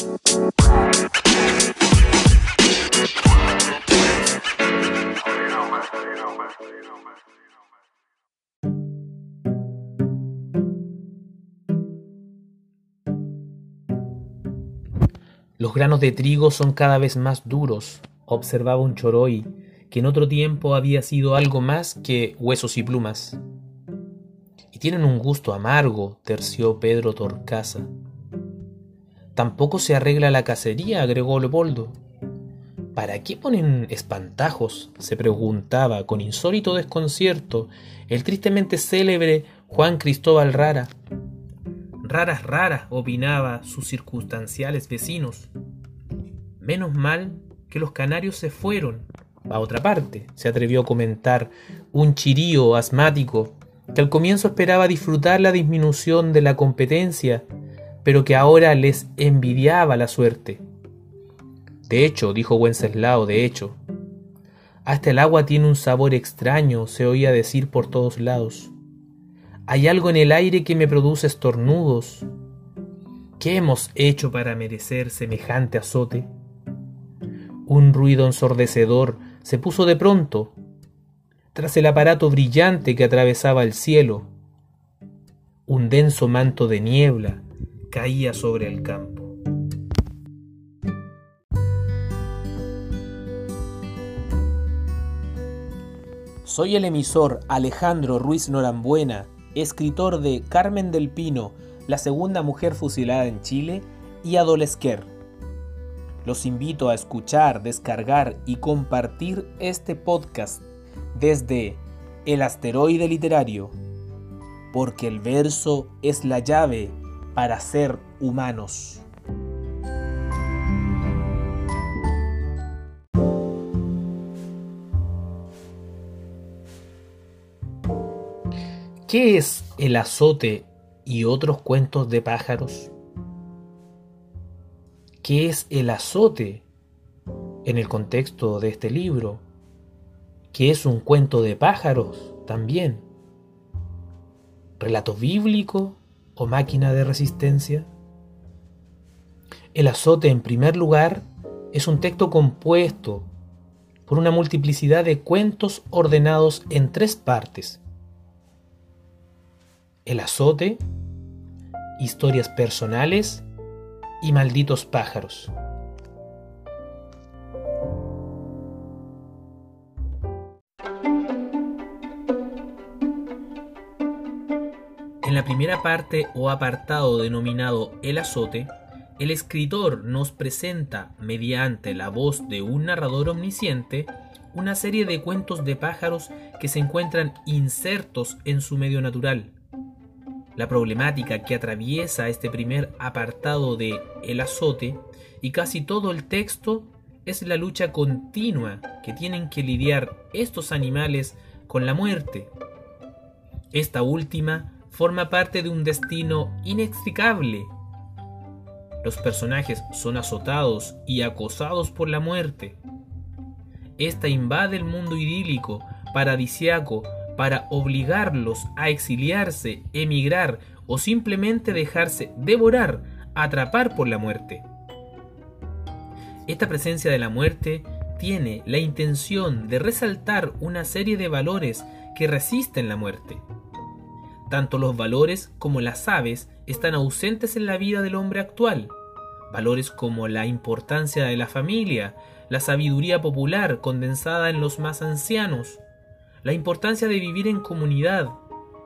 Los granos de trigo son cada vez más duros, observaba un choroy, que en otro tiempo había sido algo más que huesos y plumas. Y tienen un gusto amargo, terció Pedro Torcaza. Tampoco se arregla la cacería, agregó Leopoldo. ¿Para qué ponen espantajos? se preguntaba con insólito desconcierto el tristemente célebre Juan Cristóbal Rara. Raras, raras, opinaba sus circunstanciales vecinos. Menos mal que los canarios se fueron a otra parte, se atrevió a comentar un chirío asmático que al comienzo esperaba disfrutar la disminución de la competencia, pero que ahora les envidiaba la suerte. De hecho, dijo Wenceslao, de hecho, hasta el agua tiene un sabor extraño, se oía decir por todos lados. Hay algo en el aire que me produce estornudos. ¿Qué hemos hecho para merecer semejante azote? Un ruido ensordecedor se puso de pronto tras el aparato brillante que atravesaba el cielo. Un denso manto de niebla caía sobre el campo. Soy el emisor Alejandro Ruiz Norambuena escritor de Carmen del Pino, la segunda mujer fusilada en Chile, y Adolesquer. Los invito a escuchar, descargar y compartir este podcast desde El Asteroide Literario, porque el verso es la llave para ser humanos. ¿Qué es el azote y otros cuentos de pájaros? ¿Qué es el azote en el contexto de este libro? ¿Qué es un cuento de pájaros también? ¿Relato bíblico o máquina de resistencia? El azote, en primer lugar, es un texto compuesto por una multiplicidad de cuentos ordenados en tres partes el azote, historias personales y malditos pájaros. La primera parte o apartado denominado El azote, el escritor nos presenta, mediante la voz de un narrador omnisciente, una serie de cuentos de pájaros que se encuentran insertos en su medio natural, la problemática que atraviesa este primer apartado de El azote y casi todo el texto es la lucha continua que tienen que lidiar estos animales con la muerte. Esta última forma parte de un destino inextricable. Los personajes son azotados y acosados por la muerte. Esta invade el mundo idílico, paradisiaco, para obligarlos a exiliarse, emigrar o simplemente dejarse devorar, atrapar por la muerte. Esta presencia de la muerte tiene la intención de resaltar una serie de valores que resisten la muerte. Tanto los valores como las aves están ausentes en la vida del hombre actual. Valores como la importancia de la familia, la sabiduría popular condensada en los más ancianos, la importancia de vivir en comunidad,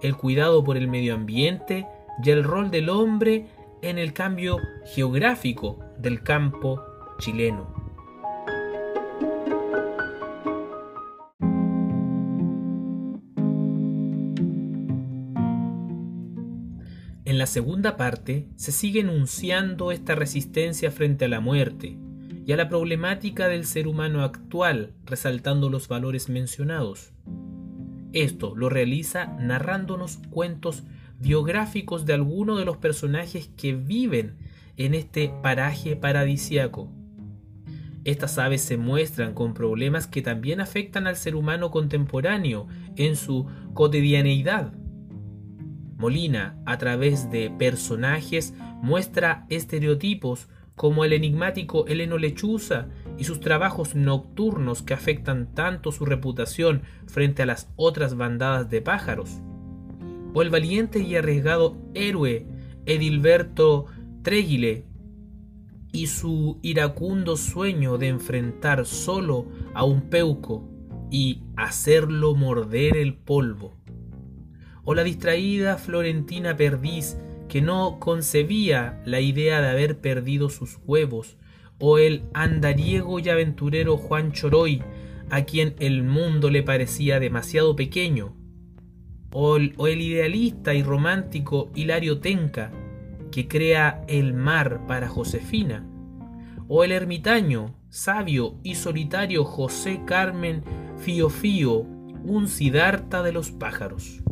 el cuidado por el medio ambiente y el rol del hombre en el cambio geográfico del campo chileno. La segunda parte se sigue enunciando esta resistencia frente a la muerte y a la problemática del ser humano actual, resaltando los valores mencionados. Esto lo realiza narrándonos cuentos biográficos de algunos de los personajes que viven en este paraje paradisiaco. Estas aves se muestran con problemas que también afectan al ser humano contemporáneo en su cotidianeidad. Molina, a través de personajes, muestra estereotipos como el enigmático Heleno Lechuza y sus trabajos nocturnos que afectan tanto su reputación frente a las otras bandadas de pájaros, o el valiente y arriesgado héroe Edilberto Tréguile y su iracundo sueño de enfrentar solo a un peuco y hacerlo morder el polvo, o la distraída Florentina Perdiz que no concebía la idea de haber perdido sus huevos, o el andariego y aventurero Juan Choroy, a quien el mundo le parecía demasiado pequeño, o el, idealista y romántico Hilario Tenca, que crea el mar para Josefina, o el ermitaño, sabio y solitario José Carmen Fío Fío, un sidarta de los pájaros.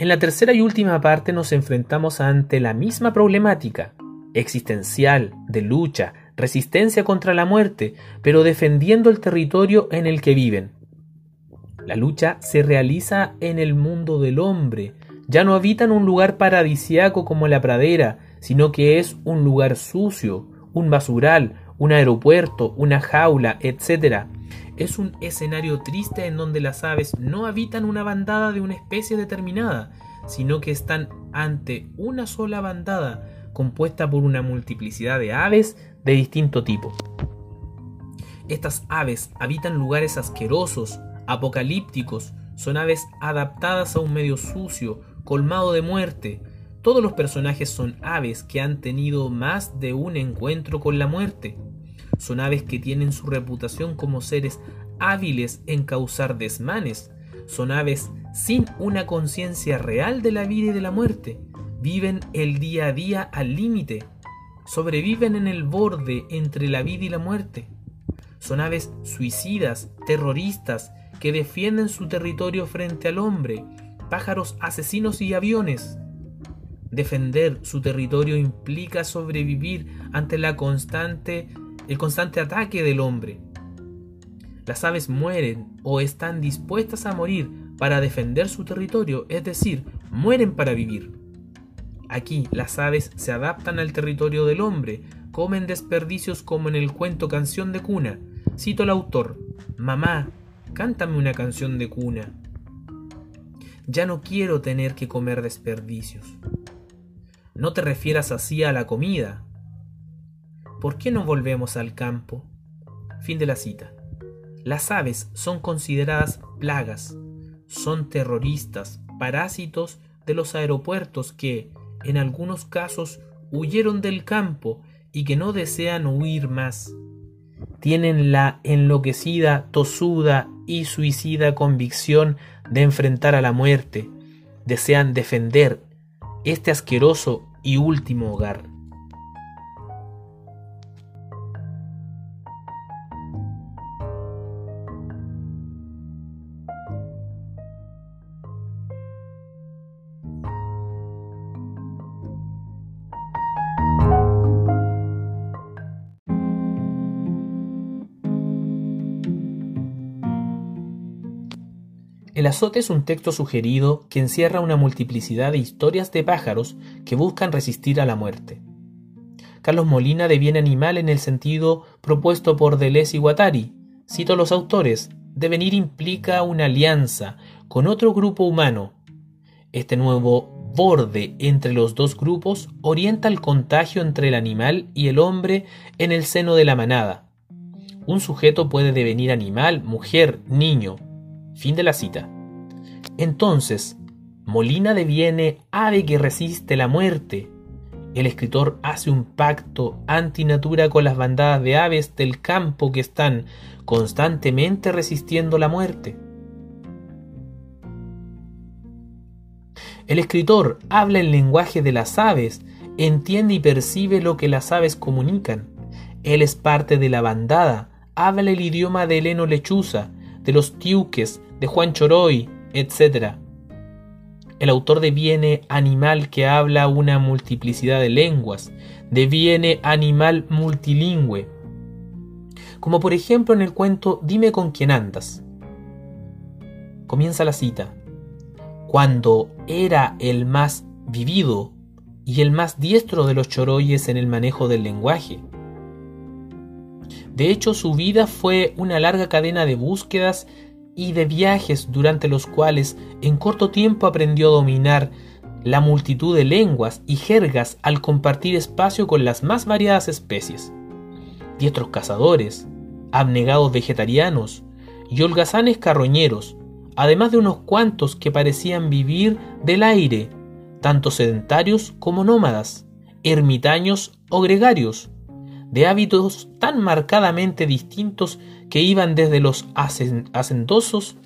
En la tercera y última parte nos enfrentamos ante la misma problemática, existencial, de lucha, resistencia contra la muerte, pero defendiendo el territorio en el que viven. La lucha se realiza en el mundo del hombre, ya no habitan un lugar paradisiaco como la pradera, sino que es un lugar sucio, un basural, un aeropuerto, una jaula, etc es un escenario triste en donde las aves no habitan una bandada de una especie determinada, sino que están ante una sola bandada compuesta por una multiplicidad de aves de distinto tipo. Estas aves habitan lugares asquerosos, apocalípticos, son aves adaptadas a un medio sucio, colmado de muerte. Todos los personajes son aves que han tenido más de un encuentro con la muerte. Son aves que tienen su reputación como seres hábiles en causar desmanes. Son aves sin una conciencia real de la vida y de la muerte. Viven el día a día al límite. Sobreviven en el borde entre la vida y la muerte. Son aves suicidas, terroristas, que defienden su territorio frente al hombre, pájaros asesinos y aviones. Defender su territorio implica sobrevivir ante la constante el constante ataque del hombre. Las aves mueren o están dispuestas a morir para defender su territorio, es decir, mueren para vivir. Aquí las aves se adaptan al territorio del hombre, comen desperdicios como en el cuento Canción de Cuna. Cito al autor, Mamá, cántame una canción de cuna. Ya no quiero tener que comer desperdicios. No te refieras así a la comida, ¿Por qué no volvemos al campo? Fin de la cita. Las aves son consideradas plagas, son terroristas, parásitos de los aeropuertos que, en algunos casos, huyeron del campo y que no desean huir más. Tienen la enloquecida, tosuda y suicida convicción de enfrentar a la muerte. Desean defender este asqueroso y último hogar. El azote es un texto sugerido que encierra una multiplicidad de historias de pájaros que buscan resistir a la muerte. Carlos Molina deviene animal en el sentido propuesto por Deleuze y Guattari. Cito a los autores, devenir implica una alianza con otro grupo humano. Este nuevo borde entre los dos grupos orienta el contagio entre el animal y el hombre en el seno de la manada. Un sujeto puede devenir animal, mujer, niño, Fin de la cita. Entonces, Molina deviene ave que resiste la muerte. El escritor hace un pacto antinatura con las bandadas de aves del campo que están constantemente resistiendo la muerte. El escritor habla el lenguaje de las aves, entiende y percibe lo que las aves comunican. Él es parte de la bandada, habla el idioma de Heleno Lechuza, de los tiuques, de Juan Choroy, etc. El autor deviene animal que habla una multiplicidad de lenguas, deviene animal multilingüe. como por ejemplo en el cuento Dime con quién andas. Comienza la cita. Cuando era el más vivido y el más diestro de los choroyes en el manejo del lenguaje. De hecho, su vida fue una larga cadena de búsquedas y de viajes durante los cuales en corto tiempo aprendió a dominar la multitud de lenguas y jergas al compartir espacio con las más variadas especies. Diestros cazadores, abnegados vegetarianos y holgazanes carroñeros, además de unos cuantos que parecían vivir del aire, tanto sedentarios como nómadas, ermitaños o gregarios, de hábitos tan marcadamente distintos que iban desde los hacendosos,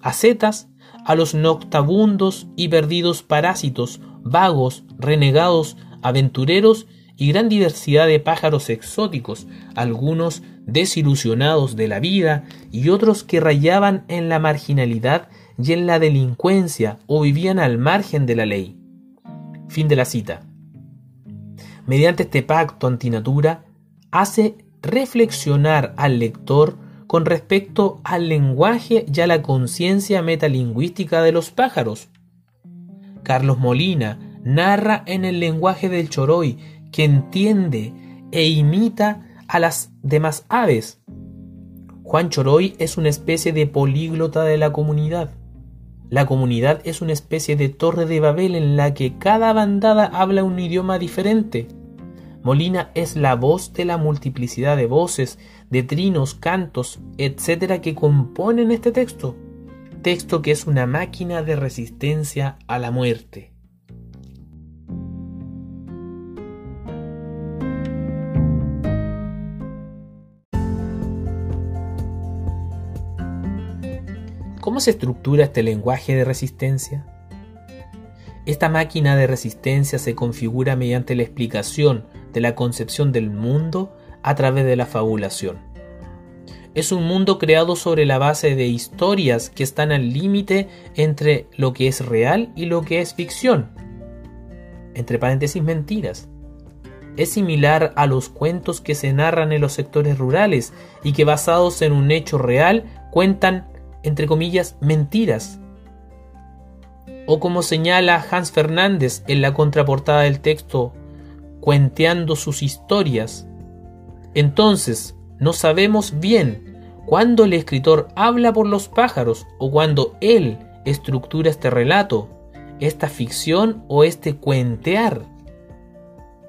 ascetas, a los noctabundos y perdidos parásitos, vagos, renegados, aventureros y gran diversidad de pájaros exóticos, algunos desilusionados de la vida y otros que rayaban en la marginalidad y en la delincuencia o vivían al margen de la ley. Fin de la cita. Mediante este pacto antinatura, hace reflexionar al lector con respecto al lenguaje y a la conciencia metalingüística de los pájaros. Carlos Molina narra en el lenguaje del choroy que entiende e imita a las demás aves. Juan Choroy es una especie de políglota de la comunidad. La comunidad es una especie de torre de Babel en la que cada bandada habla un idioma diferente. Molina es la voz de la multiplicidad de voces, de trinos, cantos, etcétera, que componen este texto. Texto que es una máquina de resistencia a la muerte. ¿Cómo se estructura este lenguaje de resistencia? Esta máquina de resistencia se configura mediante la explicación de la concepción del mundo a través de la fabulación. Es un mundo creado sobre la base de historias que están al límite entre lo que es real y lo que es ficción. Entre paréntesis mentiras. Es similar a los cuentos que se narran en los sectores rurales y que basados en un hecho real cuentan, entre comillas, mentiras. O como señala Hans Fernández en la contraportada del texto cuenteando sus historias. Entonces, no sabemos bien cuándo el escritor habla por los pájaros o cuando él estructura este relato, esta ficción o este cuentear.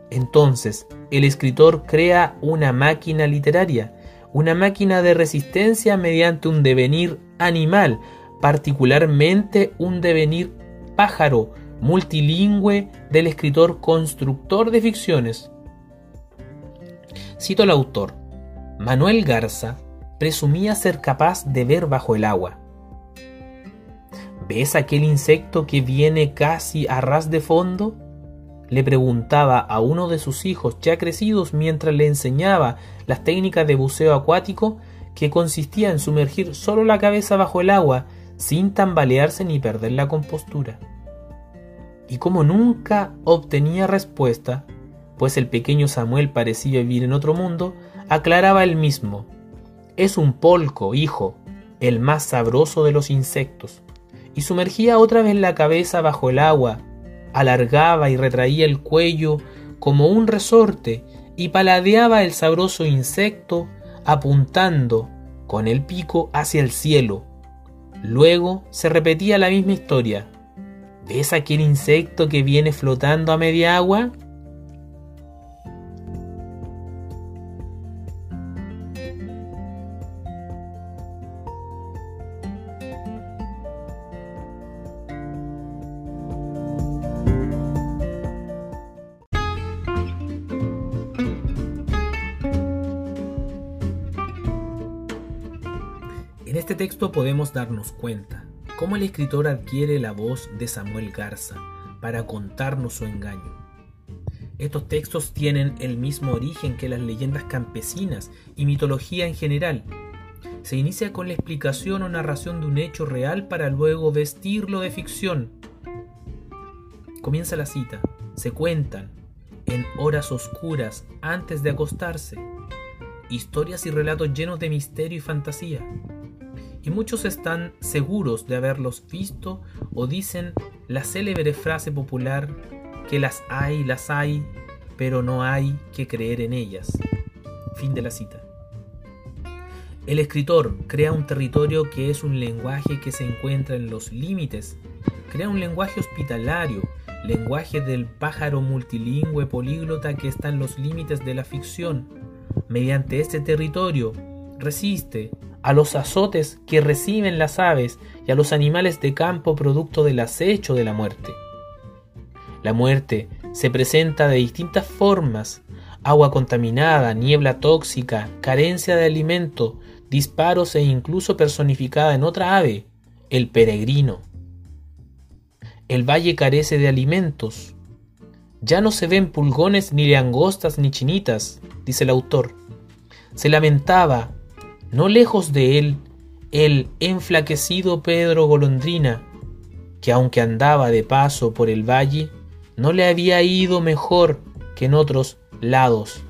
Entonces, el escritor crea una máquina literaria, una máquina de resistencia mediante un devenir animal, particularmente un devenir pájaro, multilingüe del escritor constructor de ficciones. Cito al autor. Manuel Garza presumía ser capaz de ver bajo el agua. ¿Ves aquel insecto que viene casi a ras de fondo? Le preguntaba a uno de sus hijos ya crecidos mientras le enseñaba las técnicas de buceo acuático que consistía en sumergir solo la cabeza bajo el agua sin tambalearse ni perder la compostura y como nunca obtenía respuesta, pues el pequeño Samuel parecía vivir en otro mundo, aclaraba él mismo. Es un polco, hijo, el más sabroso de los insectos. Y sumergía otra vez la cabeza bajo el agua, alargaba y retraía el cuello como un resorte y paladeaba el sabroso insecto apuntando con el pico hacia el cielo. Luego se repetía la misma historia, ¿Ves aquel insecto que viene flotando a media agua? Texto podemos darnos cuenta cómo el escritor adquiere la voz de Samuel Garza para contarnos su engaño. Estos textos tienen el mismo origen que las leyendas campesinas y mitología en general. Se inicia con la explicación o narración de un hecho real para luego vestirlo de ficción. Comienza la cita. Se cuentan en horas oscuras antes de acostarse historias y relatos llenos de misterio y fantasía. Y muchos están seguros de haberlos visto o dicen la célebre frase popular que las hay, las hay, pero no hay que creer en ellas. Fin de la cita. El escritor crea un territorio que es un lenguaje que se encuentra en los límites, crea un lenguaje hospitalario, lenguaje del pájaro multilingüe políglota que está en los límites de la ficción. Mediante este territorio resiste a los azotes que reciben las aves y a los animales de campo producto del acecho de la muerte. La muerte se presenta de distintas formas, agua contaminada, niebla tóxica, carencia de alimento, disparos e incluso personificada en otra ave, el peregrino. El valle carece de alimentos. Ya no se ven pulgones ni langostas ni chinitas, dice el autor. Se lamentaba, no lejos de él, el enflaquecido Pedro Golondrina, que aunque andaba de paso por el valle, no le había ido mejor que en otros lados.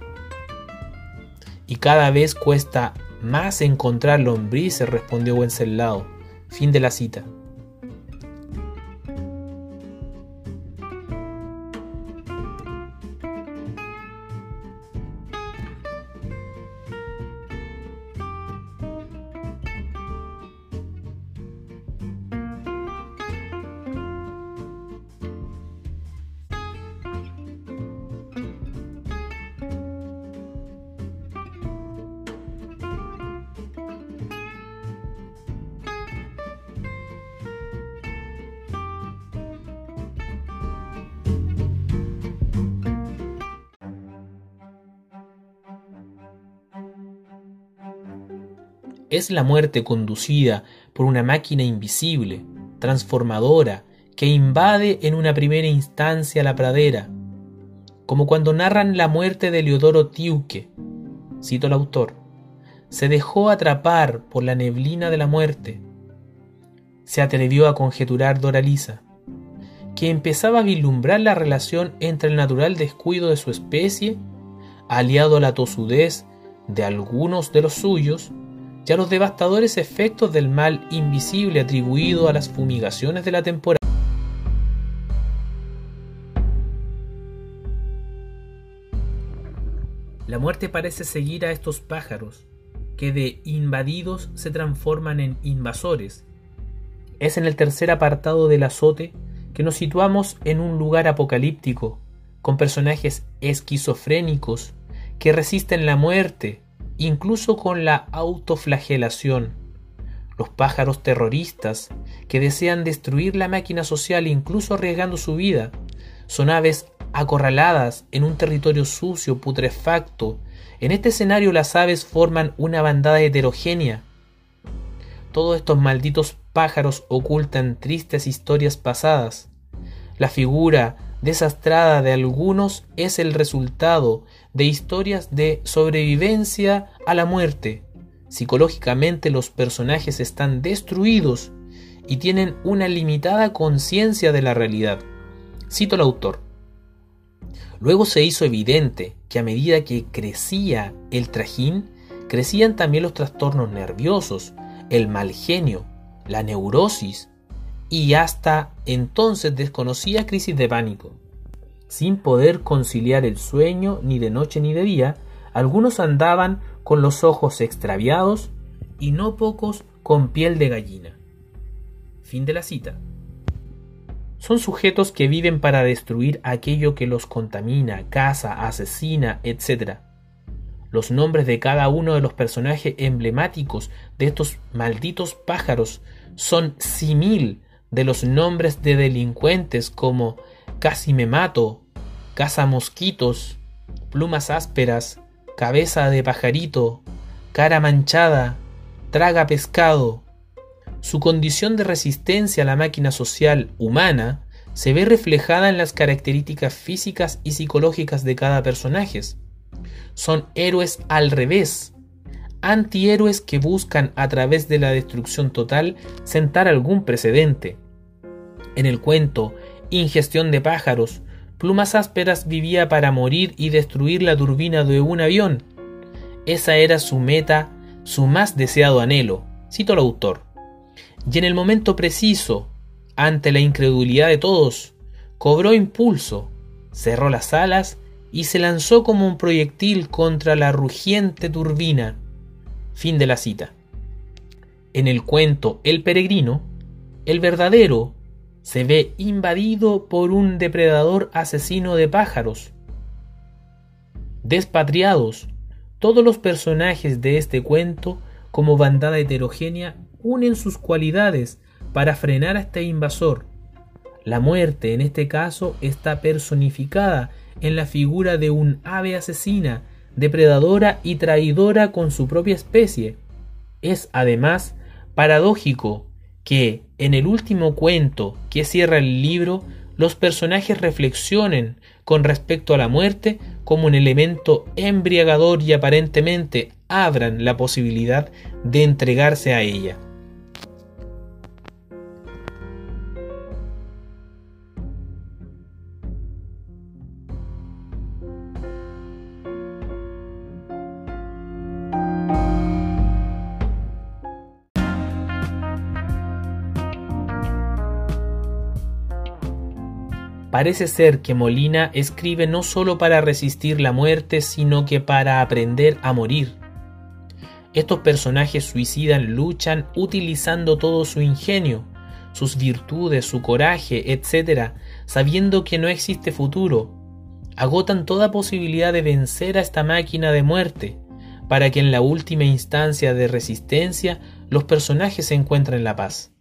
Y cada vez cuesta más encontrar lombrices, respondió Wenceslao. Fin de la cita. Es la muerte conducida por una máquina invisible, transformadora, que invade en una primera instancia la pradera, como cuando narran la muerte de Leodoro Tiuque. Cito el autor. Se dejó atrapar por la neblina de la muerte. Se atrevió a conjeturar Doralisa, que empezaba a vislumbrar la relación entre el natural descuido de su especie, aliado a la tosudez de algunos de los suyos, y a los devastadores efectos del mal invisible atribuido a las fumigaciones de la temporada. La muerte parece seguir a estos pájaros, que de invadidos se transforman en invasores. Es en el tercer apartado del azote que nos situamos en un lugar apocalíptico, con personajes esquizofrénicos que resisten la muerte, incluso con la autoflagelación. Los pájaros terroristas, que desean destruir la máquina social incluso arriesgando su vida, son aves acorraladas en un territorio sucio, putrefacto. En este escenario las aves forman una bandada heterogénea. Todos estos malditos pájaros ocultan tristes historias pasadas. La figura desastrada de algunos es el resultado de historias de sobrevivencia a la muerte. Psicológicamente los personajes están destruidos y tienen una limitada conciencia de la realidad. Cito al autor. Luego se hizo evidente que a medida que crecía el trajín, crecían también los trastornos nerviosos, el mal genio, la neurosis y hasta entonces desconocía crisis de pánico. Sin poder conciliar el sueño ni de noche ni de día, algunos andaban con los ojos extraviados y no pocos con piel de gallina. Fin de la cita. Son sujetos que viven para destruir aquello que los contamina, caza, asesina, etc. Los nombres de cada uno de los personajes emblemáticos de estos malditos pájaros son simil de los nombres de delincuentes como Casi me mato, Caza mosquitos, Plumas ásperas, Cabeza de pajarito, Cara manchada, Traga pescado. Su condición de resistencia a la máquina social humana se ve reflejada en las características físicas y psicológicas de cada personaje. Son héroes al revés, antihéroes que buscan a través de la destrucción total sentar algún precedente. En el cuento Ingestión de pájaros, Plumas ásperas vivía para morir y destruir la turbina de un avión. Esa era su meta, su más deseado anhelo, cito al autor. Y en el momento preciso, ante la incredulidad de todos, cobró impulso, cerró las alas y se lanzó como un proyectil contra la rugiente turbina. Fin de la cita. En el cuento El peregrino, el verdadero se ve invadido por un depredador asesino de pájaros. Despatriados, todos los personajes de este cuento, como bandada heterogénea, unen sus cualidades para frenar a este invasor. La muerte, en este caso, está personificada en la figura de un ave asesina, depredadora y traidora con su propia especie. Es además paradójico que en el último cuento que cierra el libro los personajes reflexionen con respecto a la muerte como un elemento embriagador y aparentemente abran la posibilidad de entregarse a ella. Parece ser que Molina escribe no solo para resistir la muerte, sino que para aprender a morir. Estos personajes suicidan luchan utilizando todo su ingenio, sus virtudes, su coraje, etc., sabiendo que no existe futuro. Agotan toda posibilidad de vencer a esta máquina de muerte, para que en la última instancia de resistencia los personajes se encuentren la paz.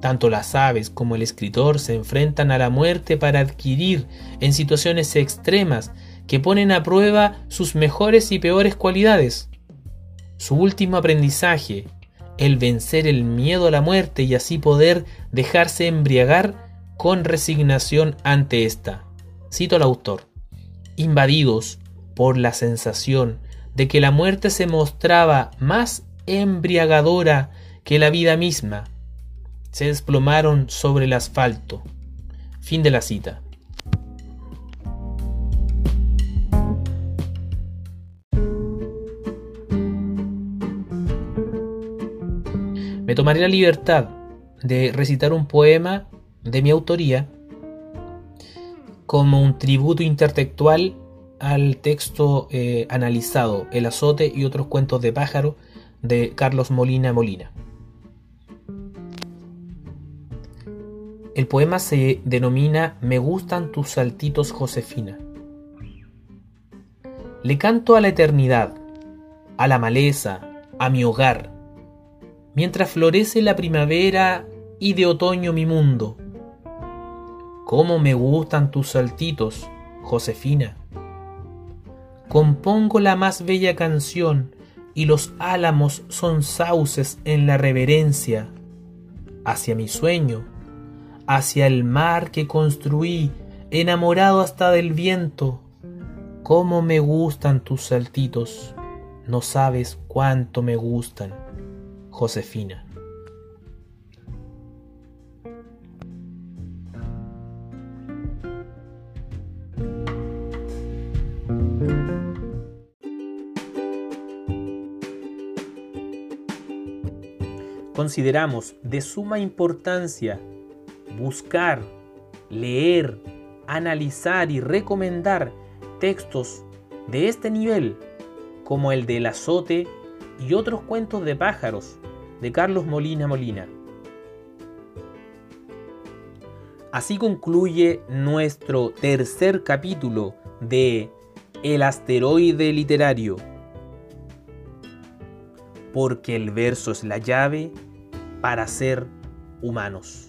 Tanto las aves como el escritor se enfrentan a la muerte para adquirir en situaciones extremas que ponen a prueba sus mejores y peores cualidades. Su último aprendizaje, el vencer el miedo a la muerte y así poder dejarse embriagar con resignación ante esta. Cito al autor. Invadidos por la sensación de que la muerte se mostraba más embriagadora que la vida misma, se desplomaron sobre el asfalto. Fin de la cita. Me tomaré la libertad de recitar un poema de mi autoría como un tributo intertextual al texto eh, analizado El azote y otros cuentos de pájaro de Carlos Molina Molina. El poema se denomina Me gustan tus saltitos, Josefina. Le canto a la eternidad, a la maleza, a mi hogar, mientras florece la primavera y de otoño mi mundo. Cómo me gustan tus saltitos, Josefina. Compongo la más bella canción y los álamos son sauces en la reverencia hacia mi sueño hacia el mar que construí, enamorado hasta del viento. Cómo me gustan tus saltitos, no sabes cuánto me gustan, Josefina. Consideramos de suma importancia buscar, leer, analizar y recomendar textos de este nivel, como el del azote y otros cuentos de pájaros de Carlos Molina Molina. Así concluye nuestro tercer capítulo de El asteroide literario. Porque el verso es la llave para ser humanos.